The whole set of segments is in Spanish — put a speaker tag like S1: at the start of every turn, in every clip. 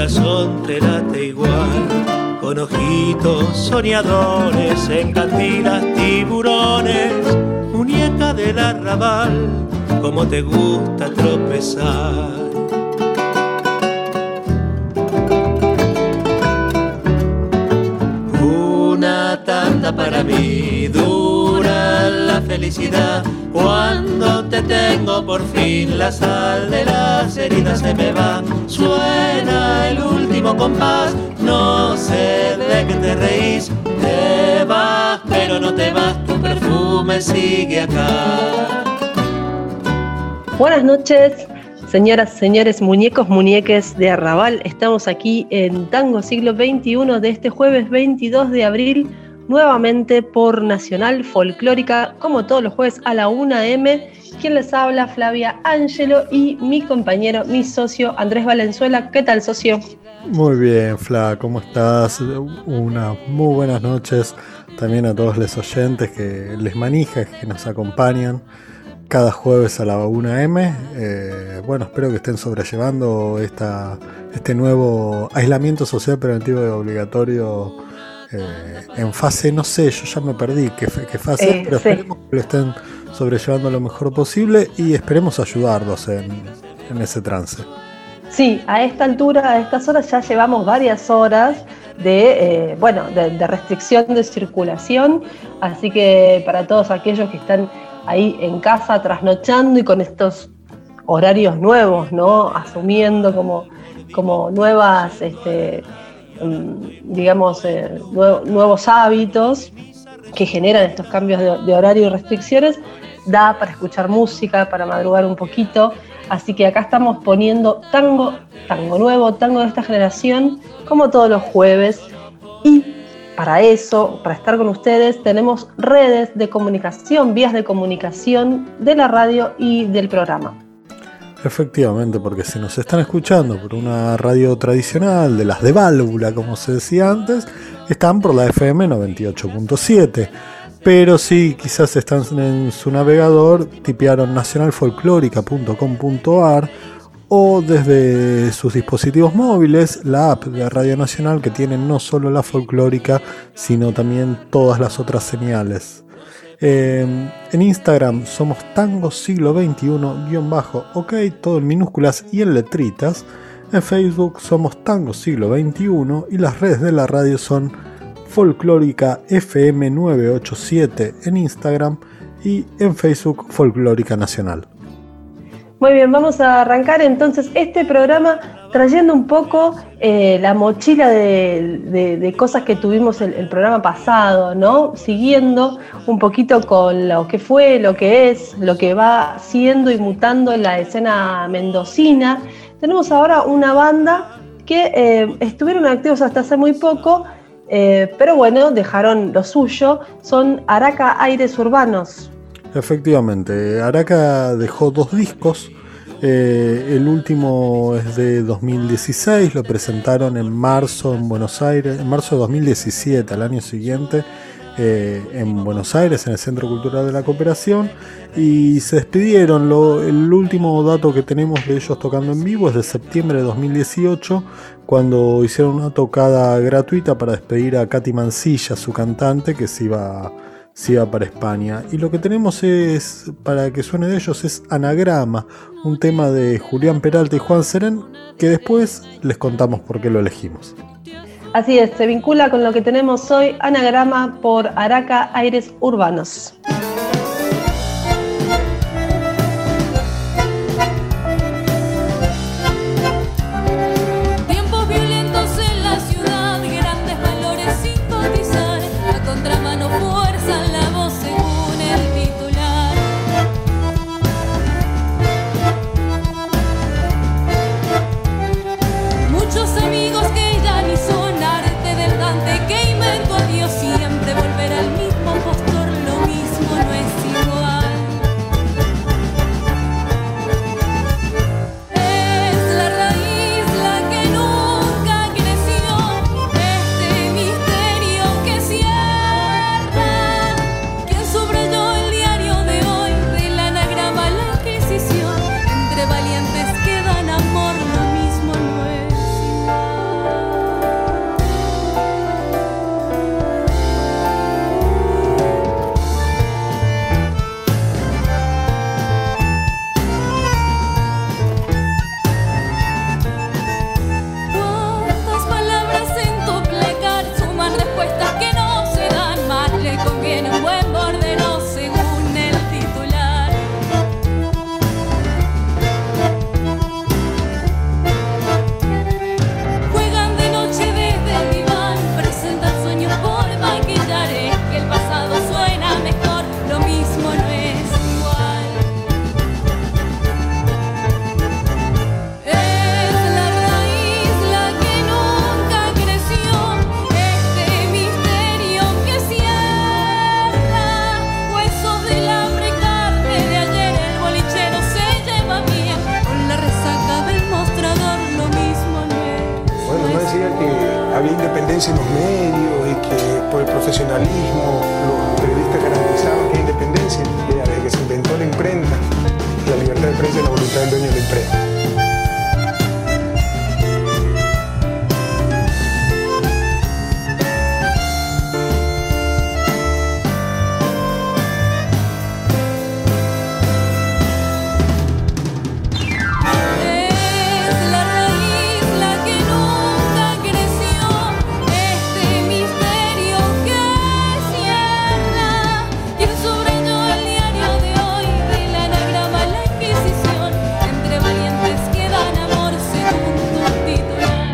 S1: Corazón te late igual. Con ojitos soñadores, en cantinas tiburones, muñeca del arrabal, como te gusta tropezar. Una tanda para mí, dura la felicidad cuando te tengo por fin la sal de las heridas se me va. Suena el último compás, no sé de qué te reís. Te vas, pero no te vas, tu perfume sigue acá.
S2: Buenas noches, señoras, señores, muñecos, muñeques de Arrabal. Estamos aquí en Tango Siglo XXI de este jueves 22 de abril nuevamente por Nacional Folclórica, como todos los jueves a la 1 m. Quien les habla, Flavia Ángelo y mi compañero, mi socio Andrés Valenzuela. ¿Qué tal, socio?
S3: Muy bien, Fla, ¿cómo estás? Una muy buenas noches también a todos los oyentes que les manijas, que nos acompañan cada jueves a la 1M. Eh, bueno, espero que estén sobrellevando esta, este nuevo aislamiento social preventivo y obligatorio eh, en fase, no sé, yo ya me perdí qué, fase, eh, pero esperemos que lo estén sobrellevando lo mejor posible y esperemos ayudarlos en, ese trance.
S2: Sí, a esta altura, a estas horas ya llevamos varias horas de, eh, bueno, de, restricción de circulación, así que para todos aquellos que están ahí en casa trasnochando y con estos horarios nuevos, ¿no? Asumiendo como, como nuevas este, digamos, eh, nuevos hábitos que generan estos cambios de, horario y restricciones, da para escuchar música, para madrugar un poquito. Así que acá estamos poniendo tango, tango nuevo, tango de esta generación, como todos los jueves. Y para eso, para estar con ustedes, tenemos redes de comunicación, vías de comunicación de la radio y del programa.
S3: Efectivamente, porque si nos están escuchando por una radio tradicional, de las de válvula, como se decía antes, están por la FM 98.7. Pero si quizás están en su navegador, tipearon nacionalfolclórica.com.ar o desde sus dispositivos móviles la app de Radio Nacional que tiene no solo la folclórica, sino también todas las otras señales. Em, en Instagram somos Tango Siglo XXI-ok, todo en minúsculas y en letritas. En Facebook somos Tango Siglo XXI y las redes de la radio son Folclórica FM 987 en Instagram y en Facebook Folclórica Nacional.
S2: Muy bien, vamos a arrancar entonces este programa trayendo un poco eh, la mochila de, cosas que tuvimos el, el, programa pasado, ¿no? Siguiendo un poquito con lo que fue, lo que es, lo que va siendo y mutando en la escena mendocina. Tenemos ahora una banda que eh, estuvieron activos hasta hace muy poco, eh, pero bueno, dejaron lo suyo. Son Araca Aires Urbanos.
S3: Efectivamente, Araca dejó dos discos. Eh, el último es de 2016, lo presentaron en marzo en Buenos Aires, en marzo de 2017, al año siguiente, eh, en Buenos Aires, en el Centro Cultural de la Cooperación, y se despidieron. el último dato que tenemos de ellos tocando en vivo es de septiembre de 2018, cuando hicieron una tocada gratuita para despedir a Katy Mancilla, su cantante, que se iba si va para España. Y lo que tenemos es, para que suene de ellos, es Anagrama, un tema de Julián Peralta y Juan Seren, que después les contamos por qué lo elegimos.
S2: Así es, se vincula con lo que tenemos hoy, Anagrama por Araca Aires Urbanos.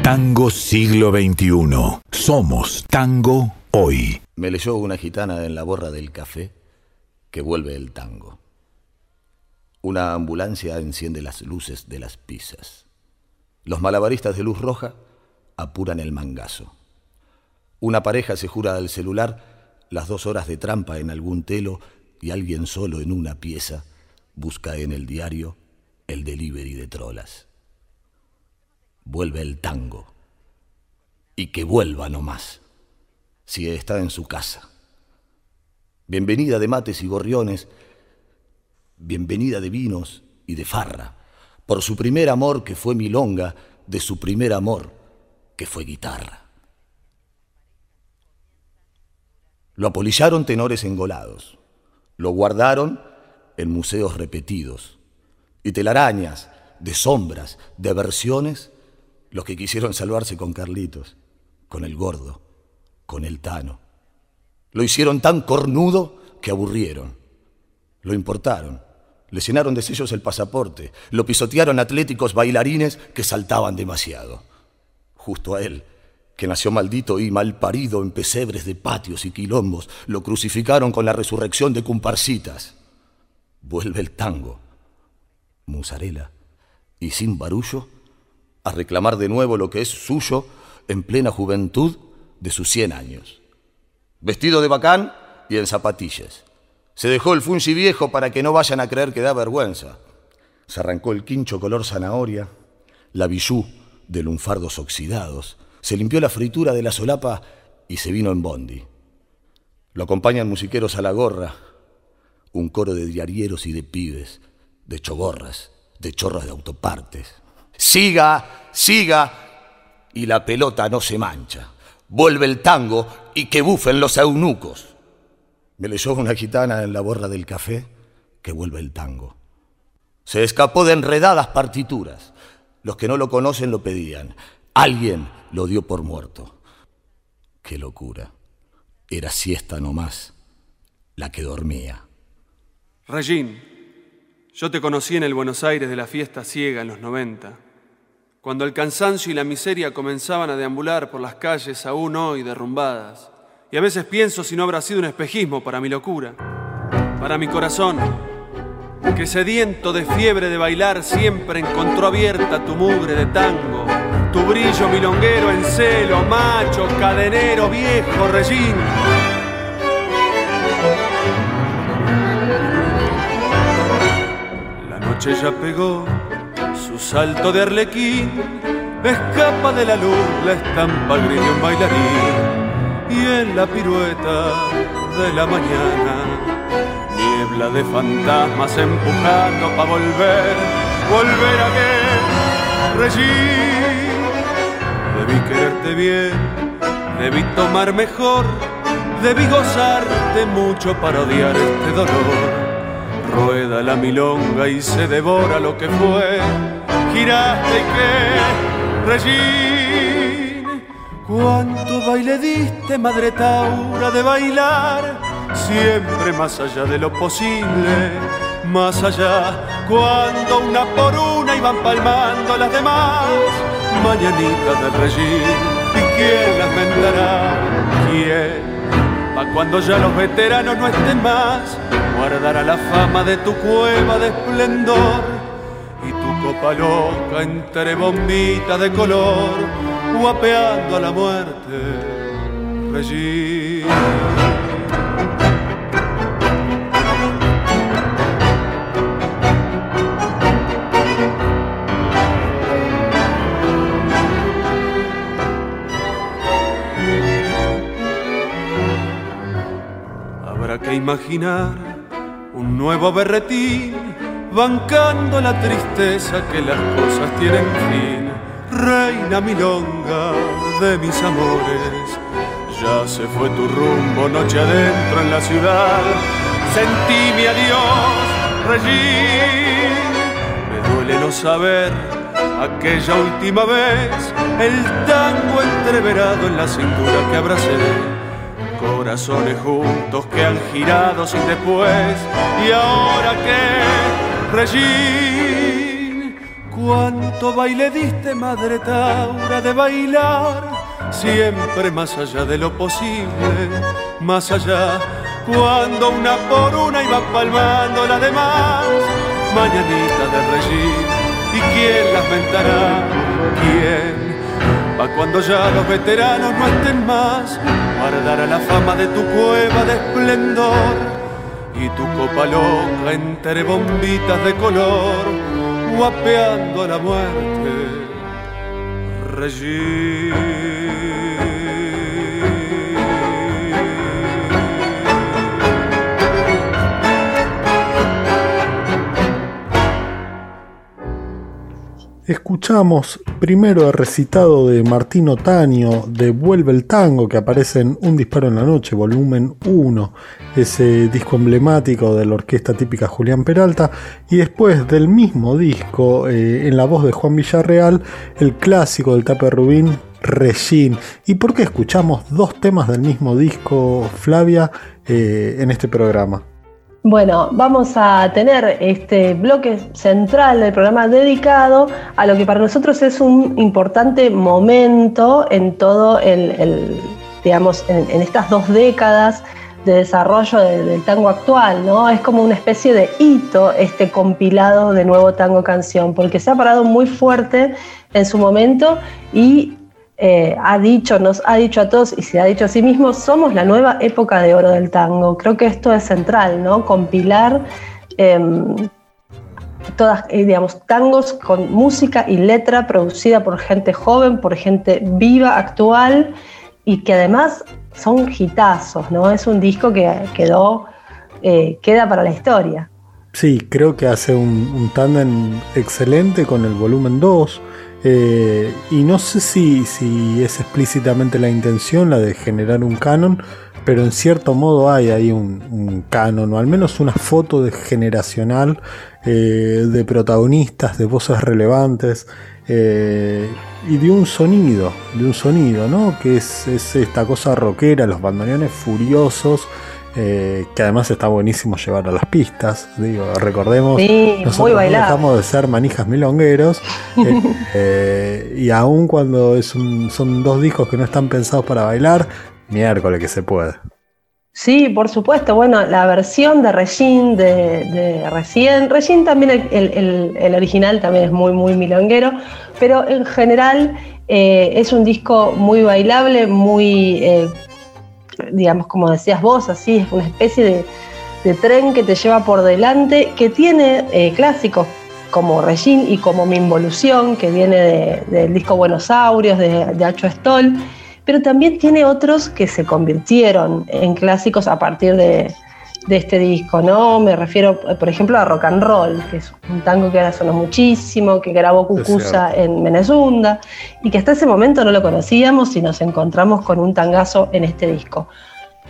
S4: Tango siglo XXI. Somos tango hoy.
S5: Me leyó una gitana en la borra del café que vuelve el tango. Una ambulancia enciende las luces de las pizzas. Los malabaristas de luz roja apuran el mangazo. Una pareja se jura al celular las dos horas de trampa en algún telo y alguien solo en una pieza busca en el diario el delivery de trolas vuelve el tango. Y que vuelva no más, si está en su casa. Bienvenida de mates y gorriones, bienvenida de vinos y de farra, por su primer amor que fue milonga, de su primer amor que fue guitarra. Lo apolillaron tenores engolados, lo guardaron en museos repetidos, y telarañas de sombras, de versiones, los que quisieron salvarse con Carlitos, con el gordo, con el Tano. Lo hicieron tan cornudo que aburrieron. Lo importaron, le llenaron de sellos el pasaporte, lo pisotearon atléticos bailarines que saltaban demasiado. Justo a él, que nació maldito y mal parido en pesebres de patios y quilombos, lo crucificaron con la resurrección de cumparcitas. Vuelve el tango, musarela, y sin barullo a reclamar de nuevo lo que es suyo en plena juventud de sus cien años. Vestido de bacán y en zapatillas. Se dejó el fungi viejo para que no vayan a creer que da vergüenza. Se arrancó el quincho color zanahoria, la bijú de lunfardos oxidados, se limpió la fritura de la solapa y se vino en bondi. Lo acompañan musiqueros a la gorra, un coro de diarieros y de pibes, de chogorras, de chorras de autopartes siga, siga, y la pelota no se mancha. Vuelve el tango y que bufen los eunucos. Me leyó una gitana en la borra del café que vuelve el tango. Se escapó de enredadas partituras. Los que no lo conocen lo pedían. Alguien lo dio por muerto. Qué locura. Era siesta nomás la que dormía.
S6: Regín, yo te conocí en el Buenos Aires de la fiesta ciega en los 90 cuando el cansancio y la miseria comenzaban a deambular por las calles aún hoy derrumbadas. Y a veces pienso si no habrá sido un espejismo para mi locura, para mi corazón, que sediento de fiebre de bailar siempre encontró abierta tu mugre de tango, tu brillo milonguero en celo, macho, cadenero, viejo, rellín. La noche ya pegó su salto de arlequín escapa de la luz la estampa gris de un bailarín y en la pirueta de la mañana niebla de fantasmas empujando para volver, volver a que regir. Debí quererte bien, debí tomar mejor, debí gozarte mucho para odiar este dolor rueda la milonga y se devora lo que fue. Giraste que, Regín, cuánto baile diste, madre Taura, de bailar, siempre más allá de lo posible, más allá, cuando una por una iban palmando las demás, mañanitas del Regín, ¿y quién las vendará? ¿Quién? Pa' cuando ya los veteranos no estén más, guardará la fama de tu cueva de esplendor copa loca entre bombitas de color, guapeando a la muerte, Regina. Habrá que imaginar un nuevo berretín bancando la tristeza que las cosas tienen fin. Reina milonga de mis amores, ya se fue tu rumbo noche adentro en la ciudad. Sentí mi adiós, Regín. Me duele no saber aquella última vez, el tango entreverado en la cintura que abracé corazones juntos que han girado sin después. Y ahora que, Regín, cuánto baile diste, madre Taura, de bailar, siempre más allá de lo posible, más allá, cuando una por una iba palmando la demás, mañanita de Regín, ¿y quién las ventará? ¿Quién? Pa' cuando ya los veteranos no estén más, guardará la fama de tu cueva de esplendor y tu copa loca entre bombitas de color, guapeando a la muerte.
S3: Escuchamos primero el recitado de Martín Otaño de Vuelve el Tango, que aparece en Un Disparo en la Noche, volumen 1, ese disco emblemático de la orquesta típica Julián Peralta, y después del mismo disco, eh, en la voz de Juan Villarreal, el clásico del Tape Rubín, Regín. ¿Y por qué escuchamos dos temas del mismo disco, Flavia, eh, en este programa?
S2: Bueno, vamos a tener este bloque central del programa dedicado a lo que para nosotros es un importante momento en todo el, digamos, en, estas dos décadas de desarrollo del tango actual, ¿no? Es como una especie de hito este compilado de nuevo tango canción, porque se ha parado muy fuerte en su momento y eh, ha dicho, nos ha dicho a todos y se ha dicho a sí mismo, somos la nueva época de oro del tango. Creo que esto es central, ¿no? Compilar em, todas, eh, digamos, tangos con música y letra producida por gente joven, por gente viva, actual y que además son hitazos, ¿no? Es un disco que quedó, eh, queda para la historia.
S3: Sí, creo que hace un, un tándem excelente con el volumen 2 eh, y no sé si, es explícitamente la intención la de generar un canon, pero en cierto modo hay ahí un, canon, o al menos una foto generacional eh, de protagonistas, de voces relevantes. Eh, y de un sonido, de un sonido, ¿no? Que es, es esta cosa rockera, los bandoneones furiosos, eh, que además está buenísimo llevar a las pistas. Digo, recordemos, nosotros dejamos de ser manijas milongueros eh, eh, y aun cuando es son dos discos que no están pensados para bailar, miércoles que se puede.
S2: Sí, por supuesto. Bueno, la versión de Regine de, de recién, Regine también el, original también es muy, muy milonguero, pero en general es un disco muy bailable, muy digamos, como decías vos, así es una especie de, tren que te lleva por delante, que tiene eh, clásicos como Regine y como Mi Involución, que viene del disco Buenos Aires, de, de Acho Stoll, pero también tiene otros que se convirtieron en clásicos a partir de, de este disco, ¿no? Me refiero, por ejemplo, a Rock and Roll, que es un tango que ahora sonó muchísimo, que grabó Cucusa en Menezunda y que hasta ese momento no lo conocíamos y nos encontramos con un tangazo en este disco.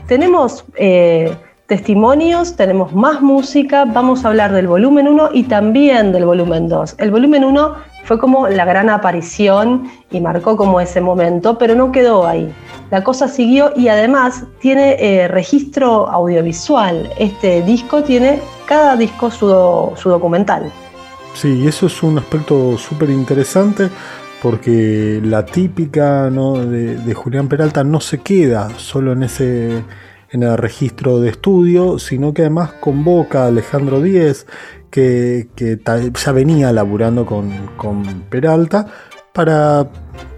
S2: Tenemos eh, testimonios, tenemos más música, vamos a hablar del volumen 1 y también del volumen 2. El volumen 1 fue como la gran aparición y marcó como ese momento, pero no quedó ahí. La cosa siguió y además tiene eh, registro audiovisual. Este disco tiene cada disco su, documental.
S3: Sí, eso es un aspecto súper interesante porque la típica de, de Julián Peralta no se queda solo en ese en el registro de estudio, sino que además convoca a Alejandro Díez, que, ya venía laburando con, Peralta, para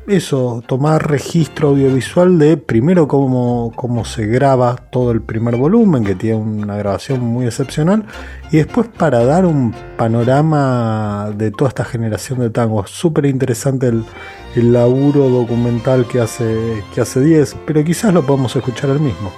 S3: eso, tomar registro audiovisual de primero cómo, cómo, se graba todo el primer volumen, que tiene una grabación muy excepcional, y después para dar un panorama de toda esta generación de tangos. Súper interesante el, el, laburo documental que hace, que hace 10, pero quizás lo podemos escuchar el mismo.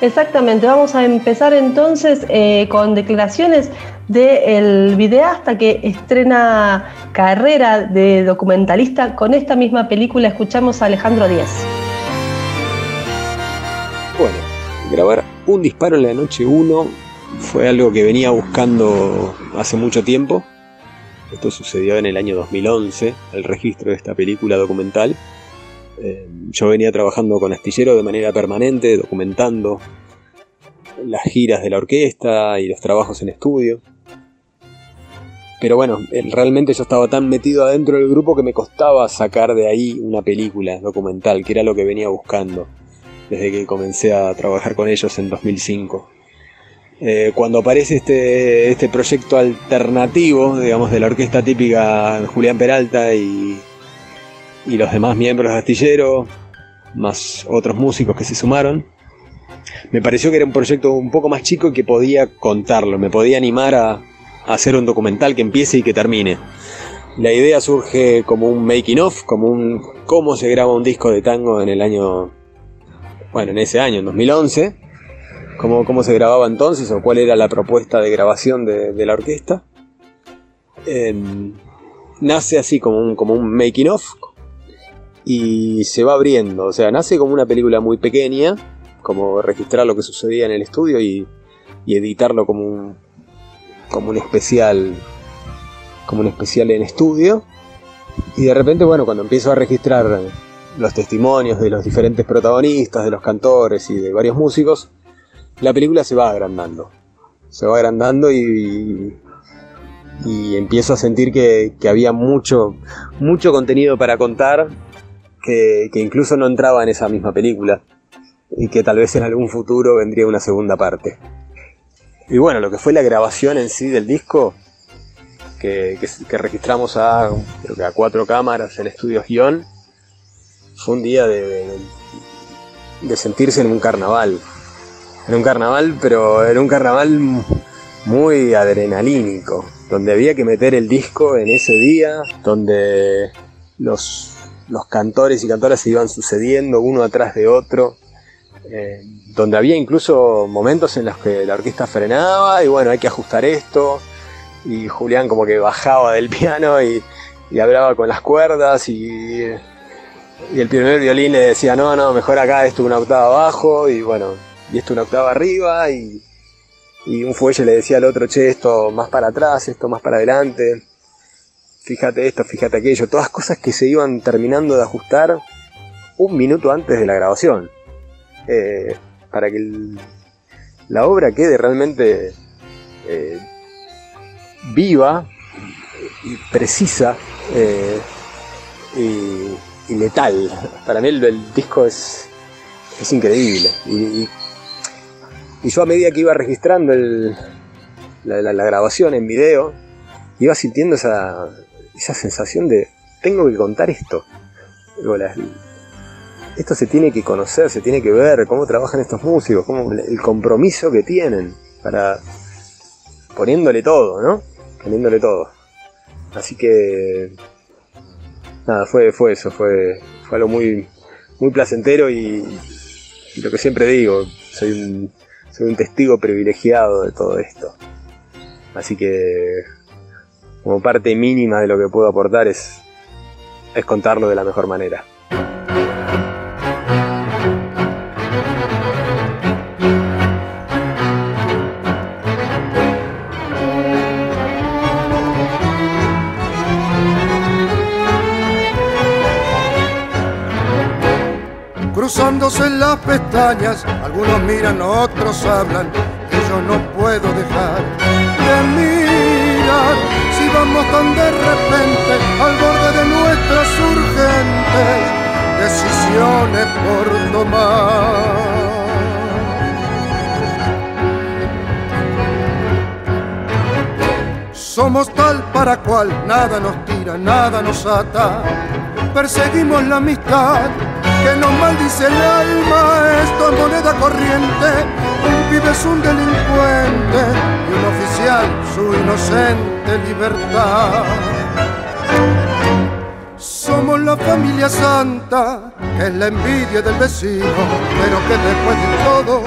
S2: Exactamente, vamos a empezar entonces eh, con declaraciones del videasta que estrena carrera de documentalista con esta misma película. Escuchamos a Alejandro Díaz.
S7: Bueno, grabar un disparo en la noche 1 fue algo que venía buscando hace mucho tiempo. Esto sucedió en el año 2011, el registro de esta película documental. Eh, yo venía trabajando con Astillero de manera permanente, documentando las giras de la orquesta y los trabajos en estudio. Pero bueno, realmente yo estaba tan metido adentro del grupo que me costaba sacar de ahí una película documental, que era lo que venía buscando desde que comencé a trabajar con ellos en 2005. Eh, cuando aparece este, este proyecto alternativo, digamos, de la orquesta típica Julián Peralta y, y los demás miembros de Astillero, más otros músicos que se sumaron, me pareció que era un proyecto un poco más chico y que podía contarlo, me podía animar a, hacer un documental que empiece y que termine. La idea surge como un making of, como un cómo se graba un disco de tango en el año, bueno, en ese año, en 2011, cómo, cómo se grababa entonces o cuál era la propuesta de grabación de, la orquesta. Em, nace así como un, como un making of y se va abriendo, o sea, nace como una película muy pequeña, como registrar lo que sucedía en el estudio y, editarlo como un, como un especial como un especial en estudio. Y de repente bueno cuando empiezo a registrar los testimonios de los diferentes protagonistas de los cantores y de varios músicos la película se va agrandando. Se va agrandando y, y empiezo a sentir que, había mucho mucho contenido para contar que, que incluso no entraba en esa misma película y que tal vez en algún futuro vendría una segunda parte. Y bueno, lo que fue la grabación en sí del disco, que, registramos a, creo que a cuatro cámaras en estudios guion, fue un día de, de sentirse en un carnaval. En un carnaval, pero en un carnaval muy adrenalínico, donde había que meter el disco en ese día, donde los, los cantores y cantoras se iban sucediendo uno atrás de otro, eh, donde había incluso momentos en los que la orquesta frenaba y bueno, hay que ajustar esto. Y Julián como que bajaba del piano y, hablaba con las cuerdas y, el primer violín le decía, no, no, mejor acá esto una octava abajo y bueno, y esto una octava arriba y, y un fuelle le decía al otro, che, esto más para atrás, esto más para adelante, fíjate esto, fíjate aquello, todas cosas que se iban terminando de ajustar un minuto antes de la grabación. Eh, para que la obra quede realmente eh, viva y precisa eh, y, letal. Para mí el, disco es, es increíble. Y, yo a medida que iba registrando la, grabación en video, iba sintiendo esa, esa sensación de tengo que contar esto esto se tiene que conocer, se tiene que ver cómo trabajan estos músicos, cómo, el compromiso que tienen para poniéndole todo, ¿no? Poniéndole todo. Así que nada, fue, fue eso, fue, fue algo muy, muy placentero y, lo que siempre digo, soy un, soy un testigo privilegiado de todo esto. Así que como parte mínima de lo que puedo aportar es, es contarlo de la mejor manera.
S8: cruzándose las pestañas, algunos miran, otros hablan, que yo no puedo dejar de mirar. Si vamos tan de repente al borde de nuestras urgentes decisiones por tomar. Somos tal para cual, nada nos tira, nada nos ata. Perseguimos la amistad que nos maldice el alma, esto es moneda corriente, un pibe es un delincuente y un oficial su inocente libertad. Somos la familia santa, que es la envidia del vecino, pero que después de todo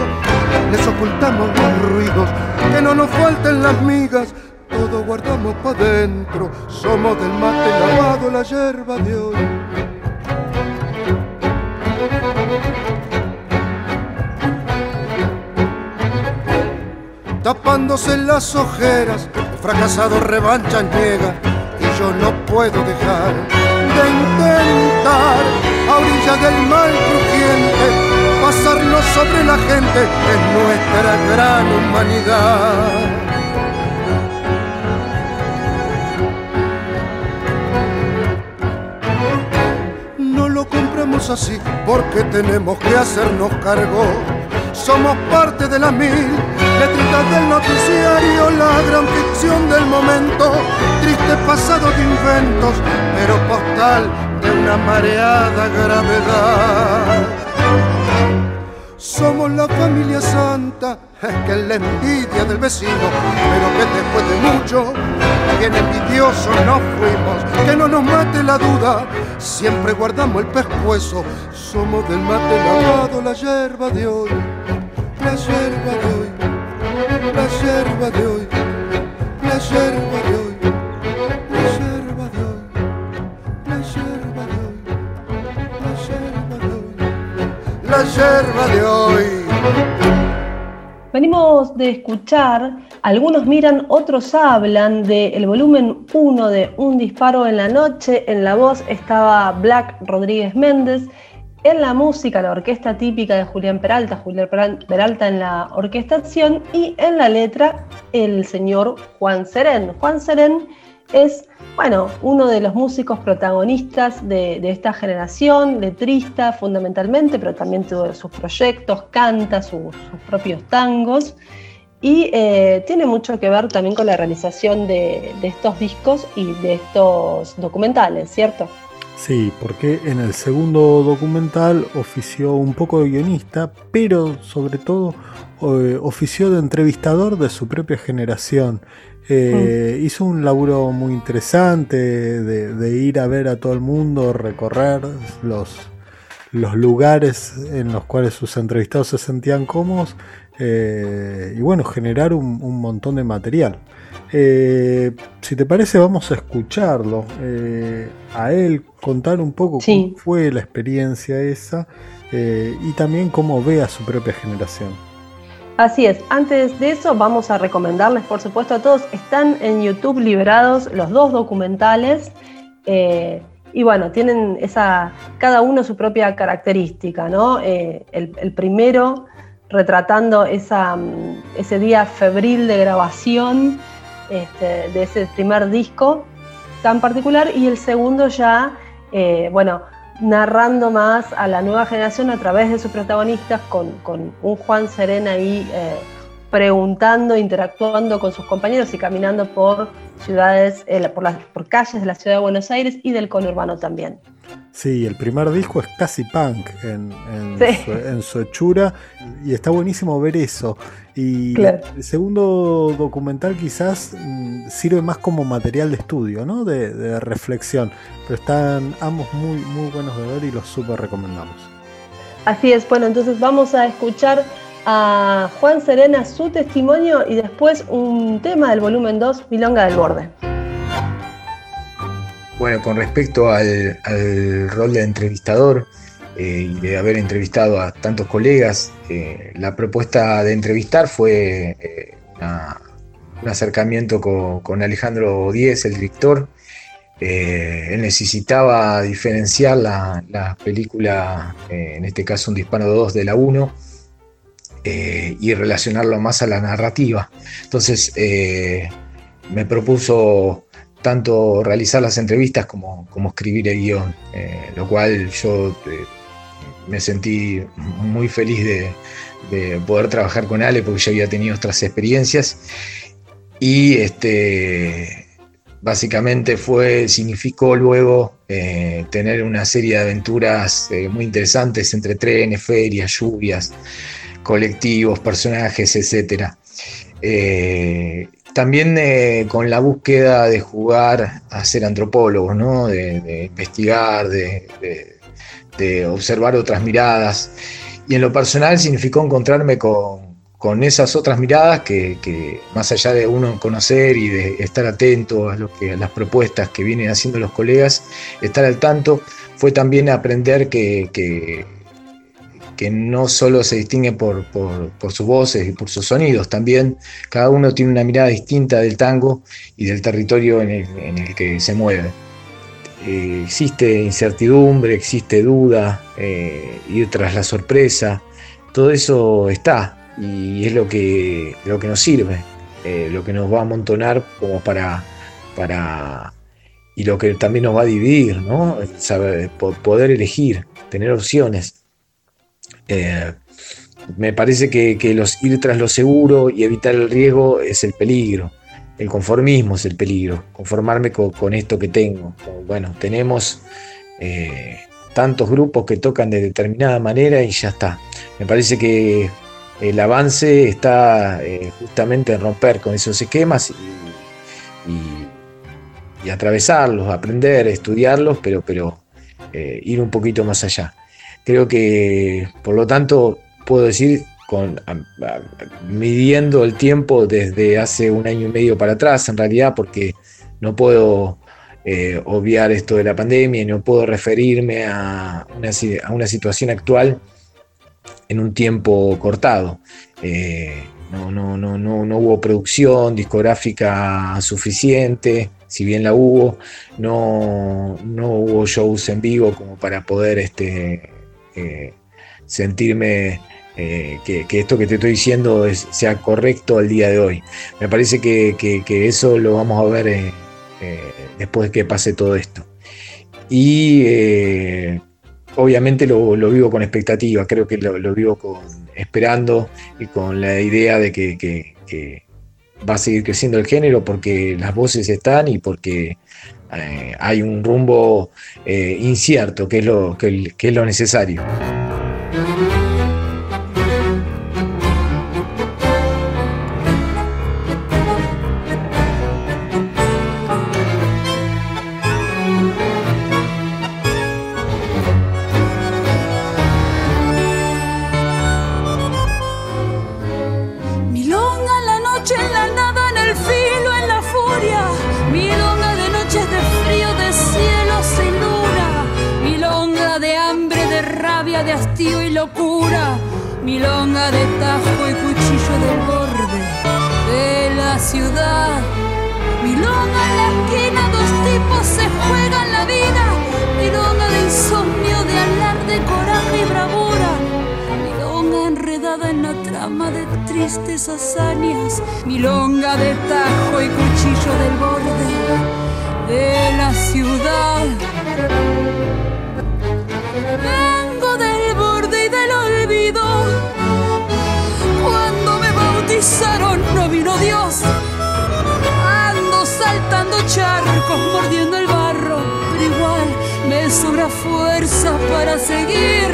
S8: les ocultamos los ruidos, que no nos falten las migas, todo guardamos pa' dentro, somos del mate lavado la yerba de hoy. Tapándose las ojeras, fracasado revancha niega y yo no puedo dejar de intentar a orilla del mal crujiente pasarnos sobre la gente es nuestra gran humanidad. No lo compramos así porque tenemos que hacernos cargo. Somos parte de la mil, letritas del noticiario, la gran ficción del momento, triste pasado de inventos, pero postal de una mareada gravedad. Somos la familia santa, es que es la envidia del vecino, pero que después de mucho, bien envidiosos nos fuimos, que no nos mate la duda, siempre guardamos el pescuezo, somos del mate lavado la yerba de hoy, la yerba de hoy, la yerba de hoy, la yerba de hoy. de hoy.
S2: Venimos de escuchar, algunos miran, otros hablan del volumen 1 de Un disparo en la noche. En la voz estaba Black Rodríguez Méndez. En la música, la orquesta típica de Julián Peralta, Julián Peralta en la orquestación. Y en la letra, el señor Juan Serén. Juan Serén es bueno, uno de los músicos protagonistas de, esta generación, letrista fundamentalmente, pero también tuvo sus proyectos, canta sus propios tangos y eh, tiene mucho que ver también con la realización de, estos discos y de estos documentales, ¿cierto?
S3: Sí, porque en el segundo documental ofició un poco de guionista, pero sobre todo eh, ofició de entrevistador de su propia generación. Eh, hizo un laburo muy interesante de, ir a ver a todo el mundo, recorrer los, los lugares en los cuales sus entrevistados se sentían cómodos eh, y bueno, generar un, montón de material. Eh, si te parece, vamos a escucharlo, a él contar un poco cómo fue la experiencia esa y también cómo ve a su propia generación.
S2: Así es, antes de eso vamos a recomendarles, por supuesto, a todos, están en YouTube liberados los dos documentales. Eh, y bueno, tienen esa, cada uno su propia característica, ¿no? Eh, el, primero retratando esa, mm, ese día febril de grabación este, de ese primer disco tan particular y el segundo ya, eh, bueno, narrando más a la nueva generación a través de sus protagonistas, con, un Juan Serena ahí eh, preguntando, interactuando con sus compañeros y caminando por ciudades, eh, por, las, por calles de la ciudad de Buenos Aires y del conurbano también.
S3: Sí, el primer disco es casi punk en, su, hechura y está buenísimo ver eso. Y el segundo documental quizás mm, sirve más como material de estudio, ¿no? De, reflexión. Pero están ambos muy, muy buenos de ver y los súper recomendamos.
S2: Así es, bueno, entonces vamos a escuchar a Juan Serena su testimonio y después un tema del volumen 2, Milonga del Borde.
S9: Bueno, con respecto al, rol de entrevistador eh, y de haber entrevistado a tantos colegas, eh, la propuesta de entrevistar fue eh, un acercamiento con, Alejandro Díez, el director. él necesitaba diferenciar la, película, en este caso un disparo 2 de la 1, y relacionarlo más a la narrativa. Entonces me propuso tanto realizar las entrevistas como, escribir el guion, eh, lo cual yo eh, me sentí muy feliz de, poder trabajar con Ale porque yo había tenido otras experiencias y este, básicamente fue, significó luego eh, tener una serie de aventuras muy interesantes entre trenes, ferias, lluvias, colectivos, personajes, etc. También eh, con la búsqueda de jugar a ser antropólogos, ¿no? de, investigar, de, observar otras miradas. Y en lo personal significó encontrarme con, con esas otras miradas que, más allá de uno conocer y de estar atento a, lo que, las propuestas que vienen haciendo los colegas, estar al tanto, fue también aprender que, que, no solo se distingue por, sus voces y por sus sonidos, también cada uno tiene una mirada distinta del tango y del territorio en el, que se mueve. Eh, existe incertidumbre, existe duda, eh, ir tras la sorpresa, todo eso está, y es lo que, lo que nos sirve, eh, lo que nos va a amontonar como para, para y lo que también nos va a dividir, ¿no? Saber, poder elegir, tener opciones. Eh, me parece que, los ir tras lo seguro y evitar el riesgo es el peligro. El conformismo es el peligro. Conformarme con, esto que tengo. Bueno, tenemos eh, tantos grupos que tocan de determinada manera y ya está. Me parece que el avance está eh, justamente en romper con esos esquemas y, atravesarlos, aprender, estudiarlos, pero, pero ir un poquito más allá. Creo que, por lo tanto, puedo decir, con, midiendo el tiempo desde hace un año y medio para atrás, en realidad, porque no puedo eh, obviar esto de la pandemia y no puedo referirme a una, situación actual en un tiempo cortado. Eh, no, no, no, no, hubo producción discográfica suficiente, si bien la hubo, no, no hubo shows en vivo como para poder este, eh, sentirme eh, que, esto que te estoy diciendo sea correcto al día de hoy. Me parece que, eso lo vamos a ver después de que pase todo esto. Y obviamente lo, vivo con expectativa, creo que lo, vivo con, esperando y con la idea de que, va a seguir creciendo el género porque las voces están y porque eh, hay un rumbo eh, incierto, que es lo, que es lo necesario.
S10: Milonga de tajo y cuchillo del borde de la ciudad. Milonga en la esquina, dos tipos se juegan la vida. Milonga de insomnio, de alarde, coraje y bravura. Milonga enredada en la trama de tristes hazañas. Milonga de tajo y cuchillo del borde de la ciudad. No vino Dios. Ando saltando charcos, mordiendo el barro, pero igual me sobra fuerza para seguir.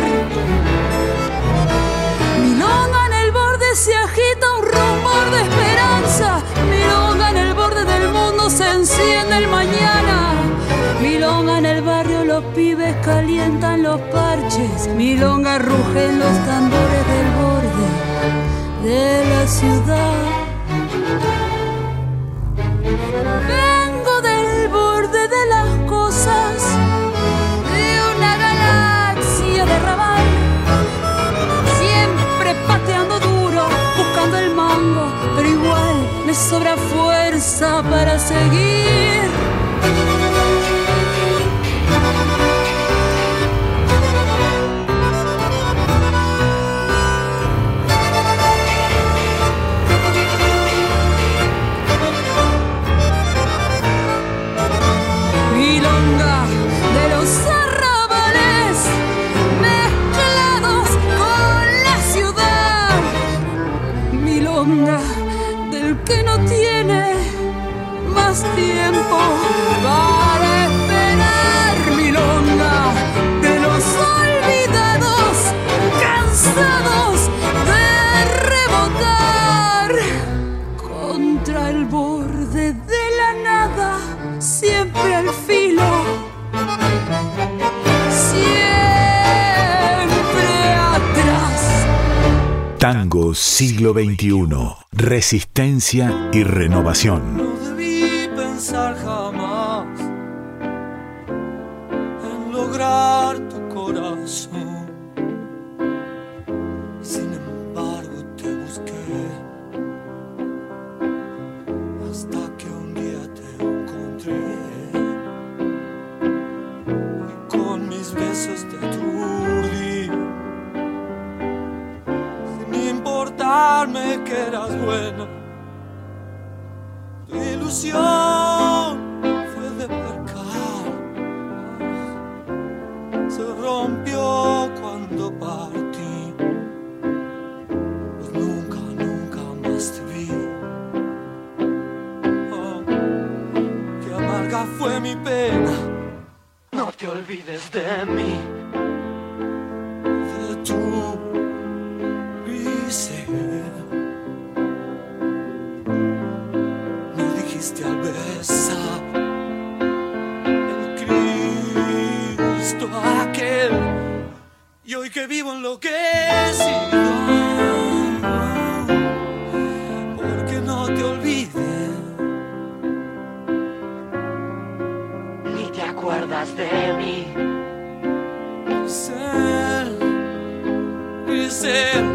S10: Milonga en el borde se agita un rumor de esperanza. Milonga en el borde del mundo se enciende el mañana. Milonga en el los pibes calientan los parches. Milonga rugen los tambores del borde de la ciudad. Vengo del borde de las cosas, de una galaxia de rabal, siempre pateando duro, buscando el mango, pero igual me sobra fuerza para seguir.
S11: Siglo XXI. Resistencia y renovación.
S4: Aquel. Y hoy que vivo enloquecido porque no te olvides ni te acuerdas de mí. Grisel Grisel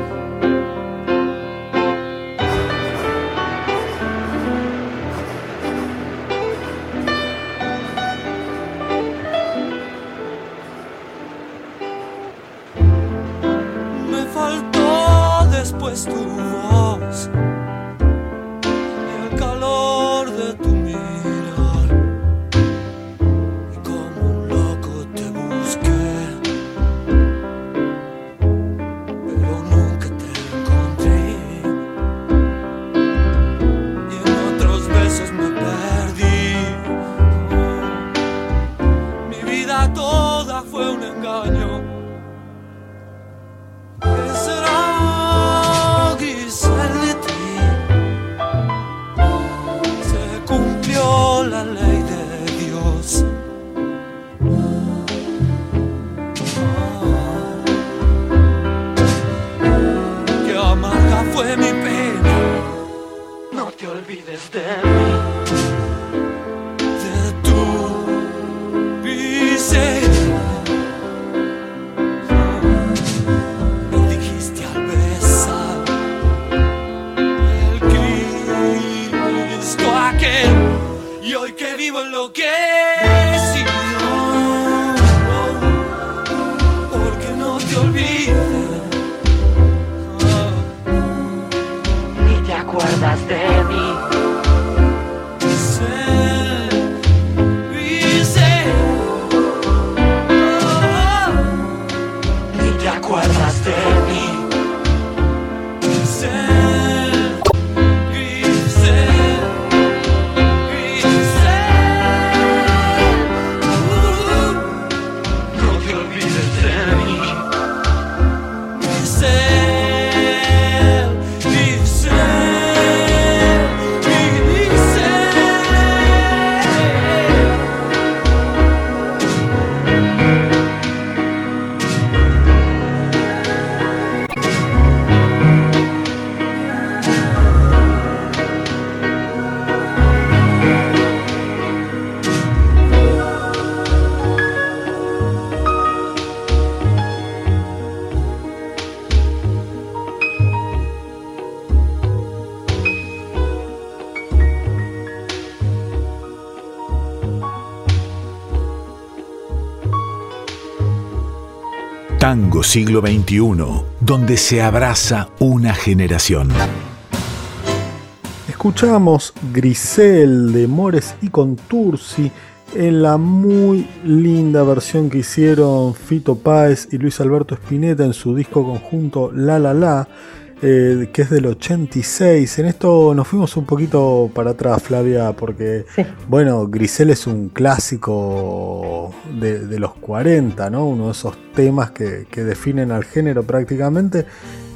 S11: Tango siglo XXI, donde se abraza una generación.
S3: Escuchamos Grisel de Mores y Contursi en la muy linda versión que hicieron Fito Páez y Luis Alberto Spinetta en su disco conjunto La La La, eh, que es del 86. En esto nos fuimos un poquito para atrás, Flavia, porque, bueno, Grisel es un clásico de, de los 40, ¿no? Uno de esos temas que, que definen al género prácticamente.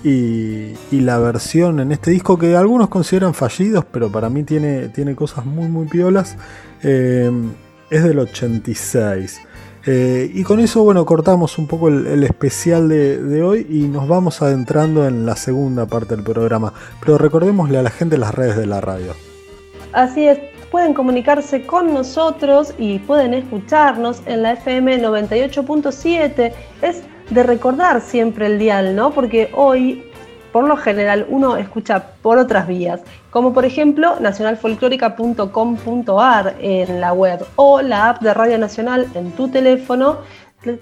S3: Y, y la versión en este disco que algunos consideran fallidos, pero para mí tiene, tiene cosas muy muy piolas, eh, es del 86. Eh, y con eso, bueno, cortamos un poco el, especial de, hoy y nos vamos adentrando en la segunda parte del programa. Pero recordémosle a la gente las redes de la radio.
S2: Así es, pueden comunicarse con nosotros y pueden escucharnos en la FM 98.7. Es de recordar siempre el dial, ¿no? Porque hoy por lo general uno escucha por otras vías, como por ejemplo nacionalfolclórica.com.ar en la web o la app de Radio Nacional en tu teléfono,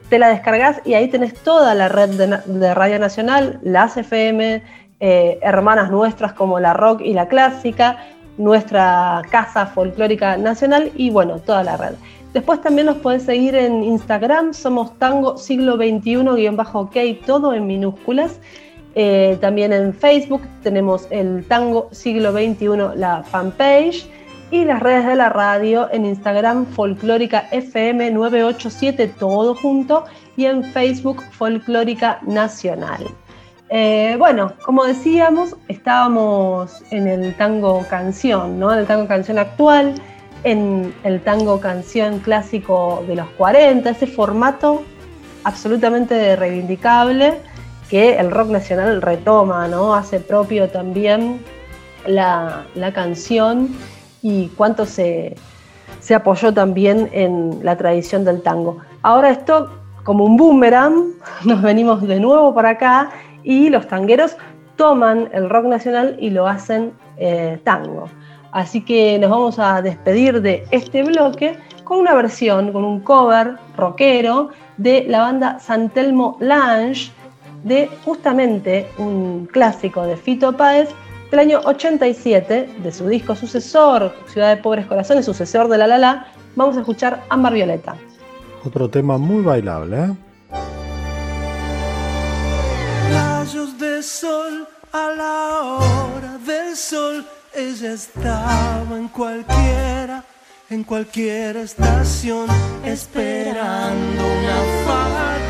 S2: te la descargas y ahí tenés toda la red de, Radio Nacional, las FM, eh, hermanas nuestras como la rock y la clásica, nuestra casa folclórica nacional y bueno, toda la red. Después también nos puedes seguir en Instagram, somos tango siglo XXI-ok, todo en minúsculas. Eh, también en Facebook tenemos el Tango Siglo XXI, la fanpage, y las redes de la radio en Instagram Folclórica FM 987, todo junto, y en Facebook Folclórica Nacional. Eh, bueno, como decíamos, estábamos en el tango canción, ¿no? En el tango canción actual, en el tango canción clásico de los 40, ese formato absolutamente reivindicable que el rock nacional retoma, ¿no? Hace propio también la, canción y cuánto se, apoyó también en la tradición del tango. Ahora esto, como un boomerang, nos venimos de nuevo para acá y los tangueros toman el rock nacional y lo hacen eh, tango. Así que nos vamos a despedir de este bloque con una versión, con un cover rockero de la banda Santelmo Lange de justamente un clásico de Fito Páez del año 87, de su disco sucesor, Ciudad de Pobres Corazones, sucesor de La La La, vamos a escuchar Ámbar Violeta.
S3: Otro tema muy bailable, ¿eh?
S12: Rayos de sol a la hora del sol, ella estaba en cualquiera, en cualquier estación, esperando una fatalidad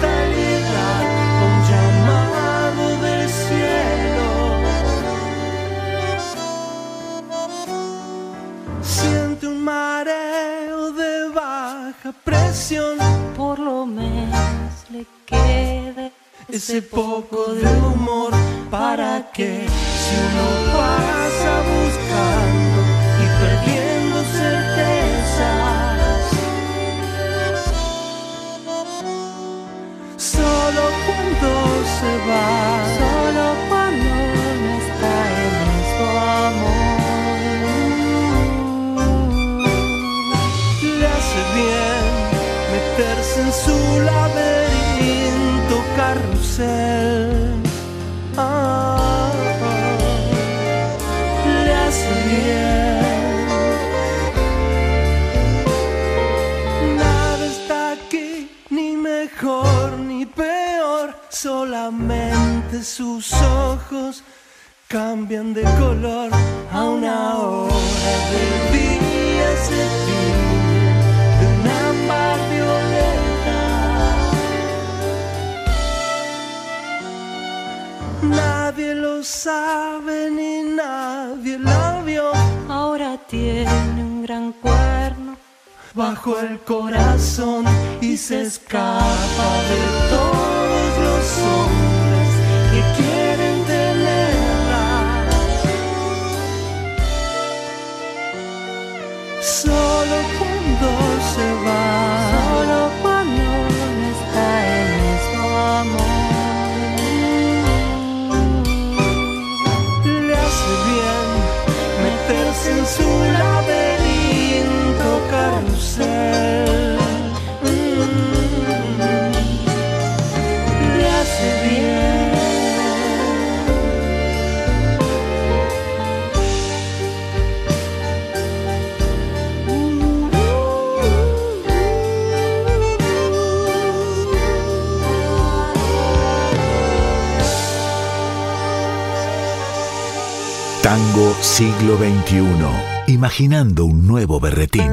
S12: un mareo de baja presión.
S10: Por lo menos le quede
S12: ese poco de humor para que si uno pasa buscando y perdiendo certezas, solo cuando se va, en su laberinto carrusel. Ah, le hace bien. Nada está aquí, ni mejor ni peor, solamente sus ojos cambian de color a una hora del día Nadie lo sabe ni nadie la vio.
S10: Ahora tiene un gran cuerno
S12: bajo el corazón y se escapa de todos los hombres que quieren tenerla. Solo
S4: siglo XXI, imaginando un nuevo berretín.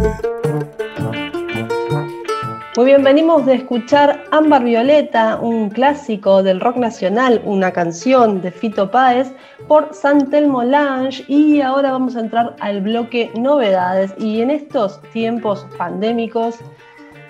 S2: Muy bien, venimos de escuchar Ámbar Violeta, un clásico del rock nacional, una canción de Fito Páez por Santelmo Lange y ahora vamos a entrar al bloque novedades y en estos tiempos pandémicos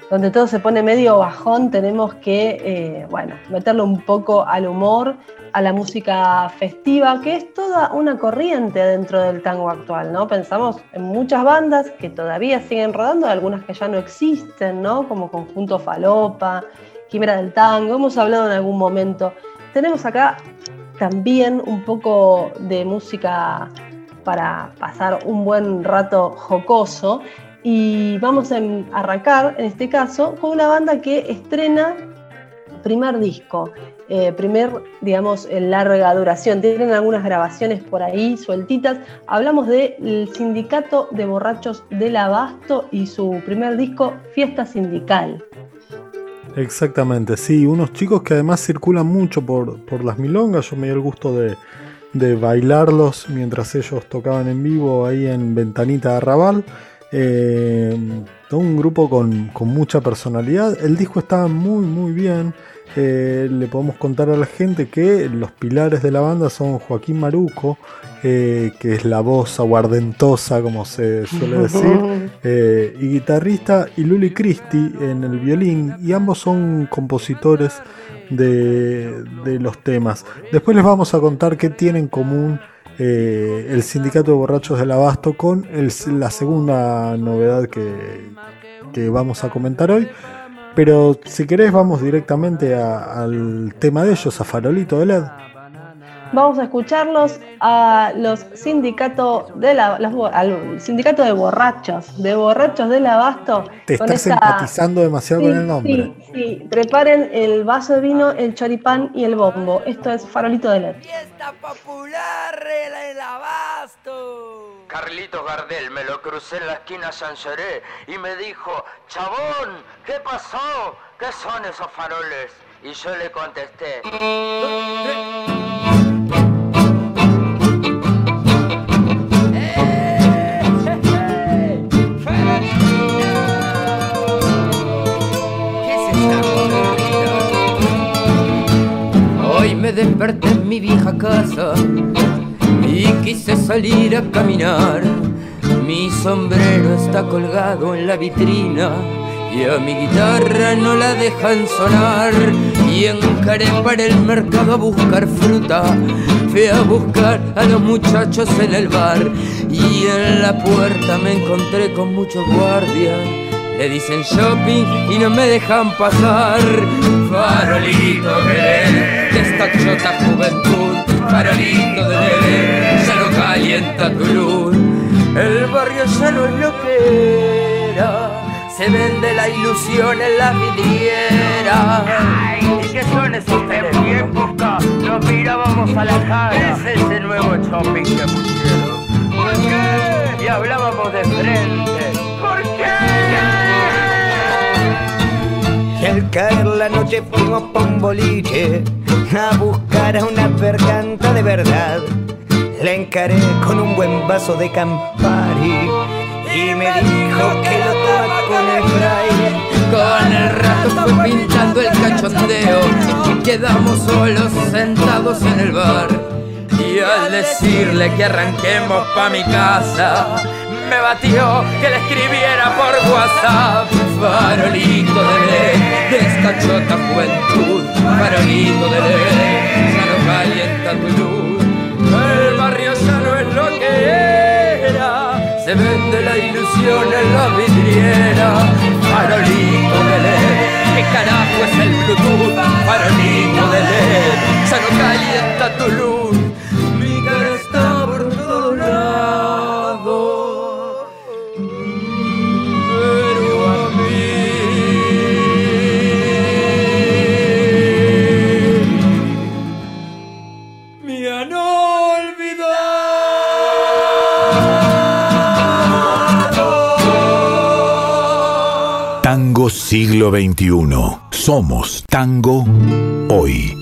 S2: donde todo se pone medio bajón, tenemos que, eh, bueno, meterle un poco al humor, a la música festiva, que es toda una corriente dentro del tango actual, ¿no? Pensamos en muchas bandas que todavía siguen rodando, algunas que ya no existen, ¿no? Como Conjunto Falopa, Quimera del Tango, hemos hablado en algún momento. Tenemos acá también un poco de música para pasar un buen rato jocoso y vamos a arrancar en este caso con una banda que estrena primer disco, eh, primer, digamos, larga duración. Tienen algunas grabaciones por ahí sueltitas. Hablamos del Sindicato de Borrachos del Abasto y su primer disco, Fiesta Sindical.
S3: Exactamente, sí, unos chicos que además circulan mucho por, las milongas. Yo me di el gusto de, bailarlos mientras ellos tocaban en vivo ahí en Ventanita de Arrabal. Eh, un grupo con, con, mucha personalidad. El disco estaba muy, muy bien. Eh, le podemos contar a la gente que los pilares de la banda son Joaquín Maruco, eh, que es la voz aguardentosa, como se suele decir, eh, y guitarrista, y Luli Christie en el violín, y ambos son compositores de, los temas. Después les vamos a contar qué tiene en común el Sindicato de Borrachos del Abasto con la segunda novedad que, que vamos a comentar hoy. Pero si querés vamos directamente al tema de ellos, a Farolito de LED.
S2: Vamos a escucharlos a los sindicatos de la, al sindicato de borrachos, de borrachos del abasto.
S3: Te estás empatizando demasiado con el nombre.
S2: Sí, sí, preparen el vaso de vino, el choripán y el bombo. Esto es Farolito de LED.
S13: Fiesta popular el abasto.
S14: Carlitos Gardel, me lo crucé en la esquina Sancheré y me dijo, chabón, ¿qué pasó? ¿Qué son esos faroles? Y yo le contesté.
S15: Desperté en mi vieja casa y quise salir a caminar. Mi sombrero está colgado en la vitrina y a mi guitarra no la dejan sonar. Y encaré para el mercado a buscar fruta. Fui a buscar a los muchachos en el bar y en la puerta me encontré con muchos guardias. Le dicen shopping y no me dejan pasar. Farolito de, de esta chota juventud farolito de neve, ya no calienta tu luz. El barrio ya no es lo que era, se vende la ilusión en la vidriera.
S14: ¿Y qué son esos época nos mirábamos a la cara.
S15: Es ese nuevo shopping que pusieron.
S14: ¿Por qué?
S15: Y hablábamos de frente. Al caer la noche fuimos pa' un boliche a buscar a una percanta de verdad. La encaré con un buen vaso de Campari y me dijo que lo toma con el fraile. Con el rato fue pintando el cachondeo y quedamos solos sentados en el bar. Y al decirle que arranquemos pa' mi casa, me batió que le escribiera por WhatsApp. Farolito de ley, de esta chota juventud. Farolito de ley, ya no calienta tu luz. El barrio ya no es lo que era. Se vende la ilusión en la vidriera. Farolito de ley, ¿qué carajo es el Bluetooth? Farolito de ley, ya no calienta tu luz.
S4: Somos tango hoy.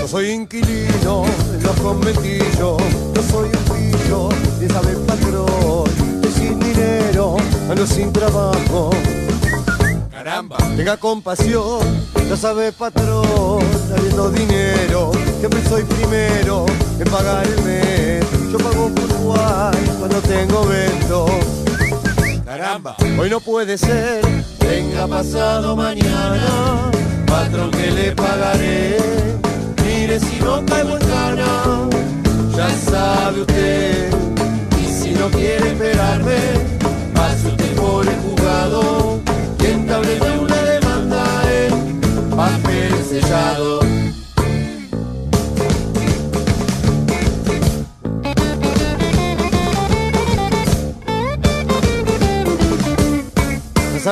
S8: No soy inquilino en los conventillos, no soy un pillo, ni sabe patrón, sin dinero, ando sin trabajo Caramba. Tenga compasión, ya sabe patrón, habiendo dinero, pagar. Yo pago puntual cuando tengo evento. Caramba, hoy no puede ser, venga pasado mañana, patrón que le pagaré. Mire si no caigo en gana, ya sabe usted. Y si no quiere esperarme, pase usted por el juzgado y entableme una demanda en papel sellado.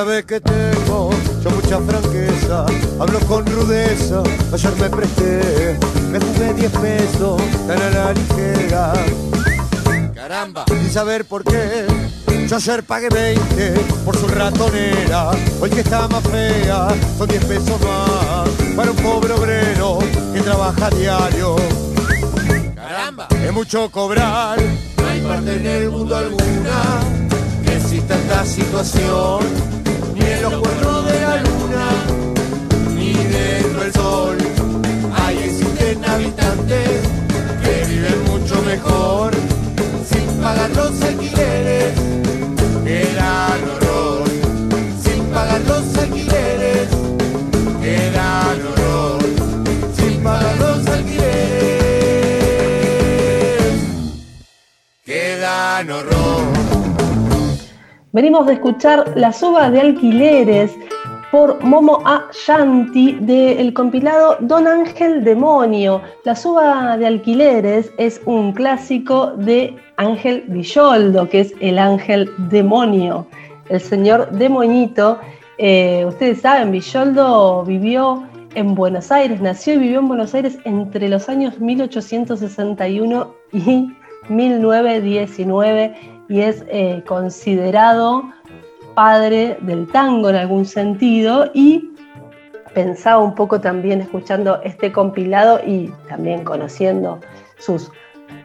S8: Ya sabe que tengo yo mucha franqueza, hablo con rudeza, ayer me presté, me jugué 10 pesos, tan a la ligera. Caramba, sin saber por qué, yo ayer pagué 20 por su ratonera, hoy que está más fea, son 10 pesos más, para un pobre obrero que trabaja a diario. Caramba, es mucho cobrar, no hay parte en el mundo alguna que exista esta situación, en los cuernos de la luna, ni dentro del sol. Ahí existen habitantes que viven mucho mejor, sin pagar los alquileres, que dan horror, sin pagar los alquileres, que dan horror, sin pagar los alquileres, que dan horror.
S2: Venimos de escuchar La suba de alquileres por Momo A. Shanti del compilado Don Ángel Demonio. La suba de alquileres es un clásico de Ángel Villoldo, que es el ángel demonio, el señor demonito. Eh, ustedes saben, Villoldo vivió en Buenos Aires, nació y vivió en Buenos Aires entre los años 1861 y 1919 y es eh, considerado padre del tango en algún sentido y pensaba un poco también escuchando este compilado y también conociendo sus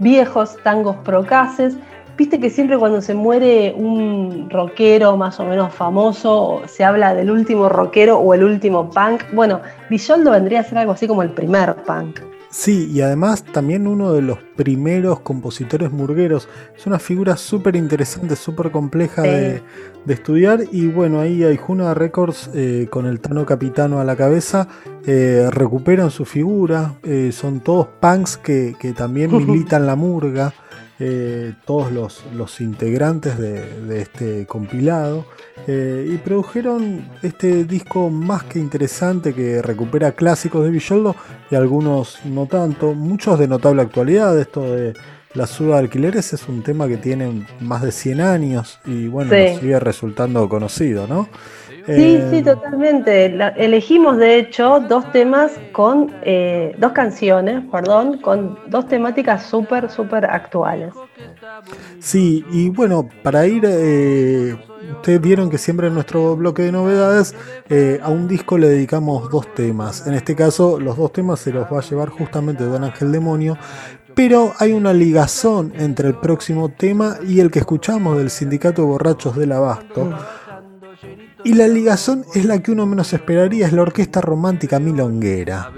S2: viejos tangos procaces. Viste que siempre cuando se muere un rockero más o menos famoso se habla del último rockero o el último punk. Bueno, Villoldo vendría a ser algo así como el primer punk.
S3: Sí, y además también uno de los primeros compositores murgueros. Es una figura súper interesante, súper compleja
S2: Sí.
S3: de, de estudiar. Y bueno, ahí Aijuna Records, eh, con el Tano Capitano a la cabeza, eh, recuperan su figura. Eh, son todos punks que, que también militan la murga. Eh, todos los, los integrantes de, de este compilado. eh, y produjeron este disco más que interesante que recupera clásicos de Villoldo y algunos no tanto, muchos de notable actualidad. Esto de la suba de alquileres es un tema que tiene más de 100 años y bueno,
S2: Sí.
S3: nos sigue resultando conocido, ¿no?
S2: Sí,
S3: Eh,
S2: sí, totalmente. La- elegimos, de hecho, dos temas con, eh, dos canciones, perdón, con dos temáticas súper, súper actuales.
S3: Sí, y bueno, para ir, eh, ustedes vieron que siempre en nuestro bloque de novedades eh, a un disco le dedicamos dos temas. En este caso, los dos temas se los va a llevar justamente Don Ángel Demonio, pero hay una ligazón entre el próximo tema y el que escuchamos del Sindicato de Borrachos del Abasto. Y la ligazón es la que uno menos esperaría, es la orquesta romántica milonguera.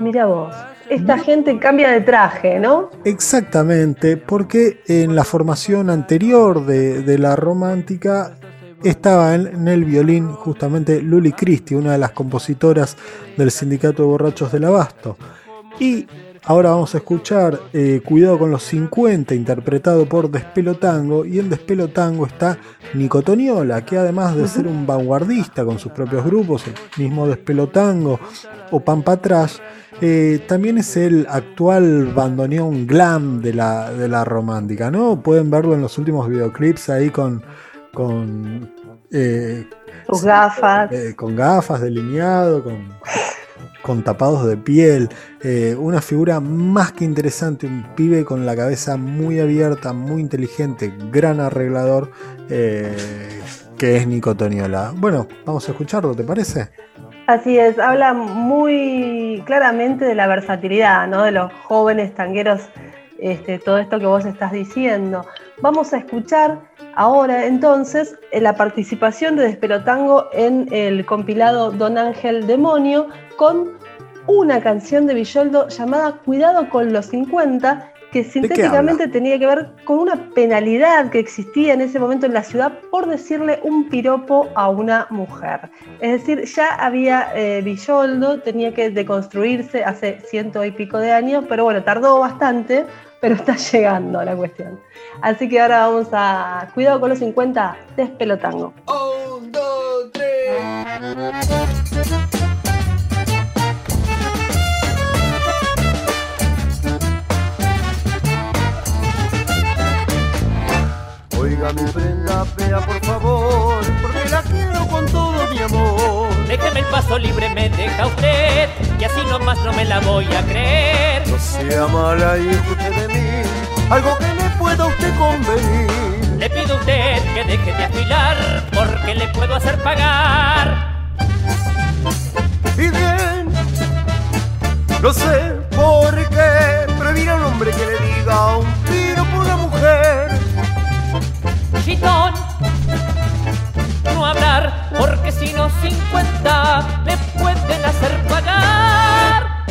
S2: Mira vos, esta gente cambia de traje, ¿no?
S3: Exactamente, porque en la formación anterior de, de la romántica estaba en, en el violín justamente Luli Christie, una de las compositoras del Sindicato de Borrachos del Abasto. Y ahora vamos a escuchar eh, Cuidado con los 50, interpretado por Despelo Tango. Y en Despelo Tango está Nico Toniola, que además de ser un vanguardista con sus propios grupos, el mismo Despelo Tango o Pampa Trash, eh, también es el actual bandoneón glam de la, de la romántica, ¿no? Pueden verlo en los últimos videoclips ahí con. con eh,
S2: Sus gafas.
S3: con gafas, delineado, con, con tapados de piel. eh, una figura más que interesante, un pibe con la cabeza muy abierta, muy inteligente, gran arreglador, eh, que es Nico Toniola. Bueno, vamos a escucharlo, ¿te parece?
S2: Así es, habla muy claramente de la versatilidad, ¿no? De los jóvenes tangueros este, todo esto que vos estás diciendo. Vamos a escuchar ahora entonces eh, la participación de Despelotango en el compilado Don Ángel Demonio con una canción de Villoldo llamada Cuidado con los 50, que sintéticamente tenía que ver con una penalidad que existía en ese momento en la ciudad por decirle un piropo a una mujer. Es decir, ya había eh, Villoldo, tenía que deconstruirse hace ciento y pico de años, pero bueno, tardó bastante, pero está llegando la cuestión. Así que ahora vamos a Cuidado con los 50, despelotango.
S13: Un, dos, tres.
S8: Oiga mi prenda fea por favor, porque la quiero con todo mi amor.
S16: Déjeme el paso libre, me deja usted, y así nomás no me la voy a creer.
S8: No sea mala y escuche de mí, algo que le pueda a usted convenir.
S16: Le pido a usted que deje de afilar, porque le puedo hacer pagar.
S8: Y bien, no sé por qué, pero a un hombre que le diga un por una mujer.
S16: Chitón, no hablar, porque si no 50 me pueden hacer pagar.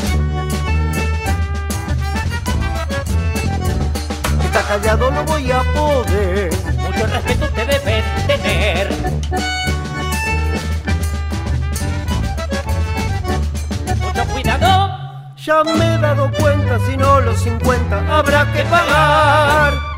S8: Está callado, no voy a poder.
S16: Mucho respeto te deben tener. Mucho cuidado.
S8: Ya me he dado cuenta, si no los 50 habrá que pagar.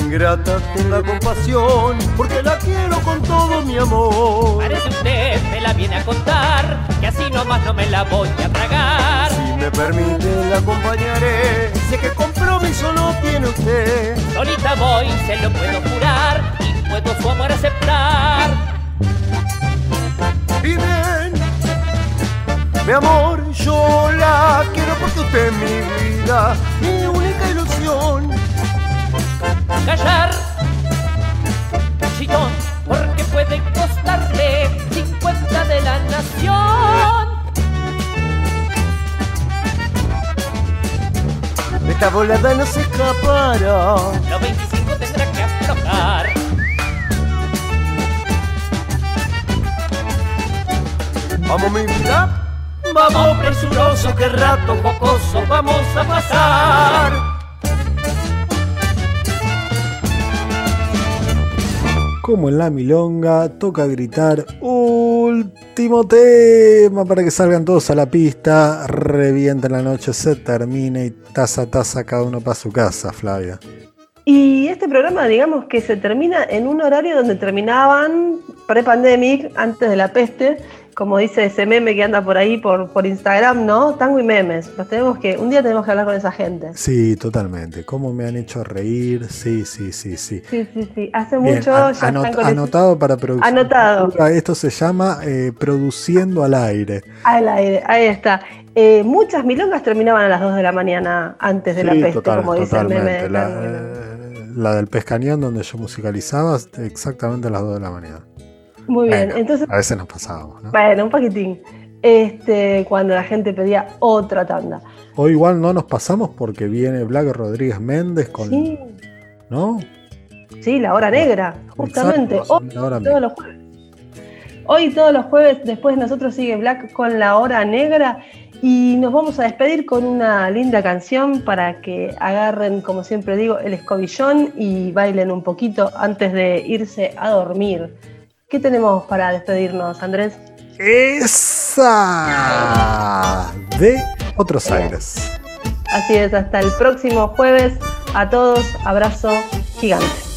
S8: Ingrata, tenga compasión, porque la quiero con todo mi amor.
S16: Parece usted me la viene a contar, que así nomás no me la voy a tragar.
S8: Si me permite, la acompañaré. Sé que compromiso no tiene usted.
S16: Solita voy, se lo puedo jurar, y puedo su amor aceptar.
S8: Y ven, mi amor, yo la quiero porque usted es mi vida, mi única ilusión.
S16: Callar, chitón, porque puede costarle 50 de la nación.
S8: Esta volada no se escapará.
S16: Los 25 tendrá que aflojar.
S8: Vamos, mi vida. Vamos, presuroso, que rato jocoso vamos a pasar.
S3: Como en la milonga, toca gritar último tema para que salgan todos a la pista, revienta la noche, se termine y taza a taza cada uno para su casa, Flavia.
S2: Y este programa, digamos que se termina en un horario donde terminaban pre-pandemic, antes de la peste, como dice ese meme que anda por ahí por, por Instagram, ¿no? Tango y memes. Los tenemos que, un día tenemos que hablar con esa gente.
S3: Sí, totalmente. ¿Cómo me han hecho reír? Sí, sí, sí, sí.
S2: Sí, sí, sí. Hace
S3: Bien,
S2: mucho
S3: an-
S2: ya
S3: anot-
S2: están
S3: anotado para producción.
S2: Anotado.
S3: Esto se llama eh, produciendo al aire.
S2: Al aire, ahí está. Eh, muchas milongas terminaban a las 2 de la mañana antes de la peste,
S3: total-
S2: como dice el meme. de
S3: La, eh, la del pescañón donde yo musicalizaba exactamente a las 2 de la mañana.
S2: Muy bien,
S3: Bueno,
S2: entonces,
S3: a veces nos pasábamos, ¿no?
S2: bueno, un poquitín. Este, cuando la gente pedía otra tanda.
S3: Hoy igual no nos pasamos porque viene Black Rodríguez Méndez con.
S2: Sí,
S3: ¿No?
S2: sí, la hora negra, justamente.
S3: Exacto,
S2: Hoy,
S3: la hora
S2: todos
S3: negra.
S2: los jueves. Hoy todos los jueves, después de nosotros sigue Black con la hora negra y nos vamos a despedir con una linda canción para que agarren, como siempre digo, el escobillón y bailen un poquito antes de irse a dormir. ¿Qué tenemos para despedirnos, Andrés?
S3: ¡Esa! De Otros Aires.
S2: Así es, hasta el próximo jueves. A todos, abrazo gigante.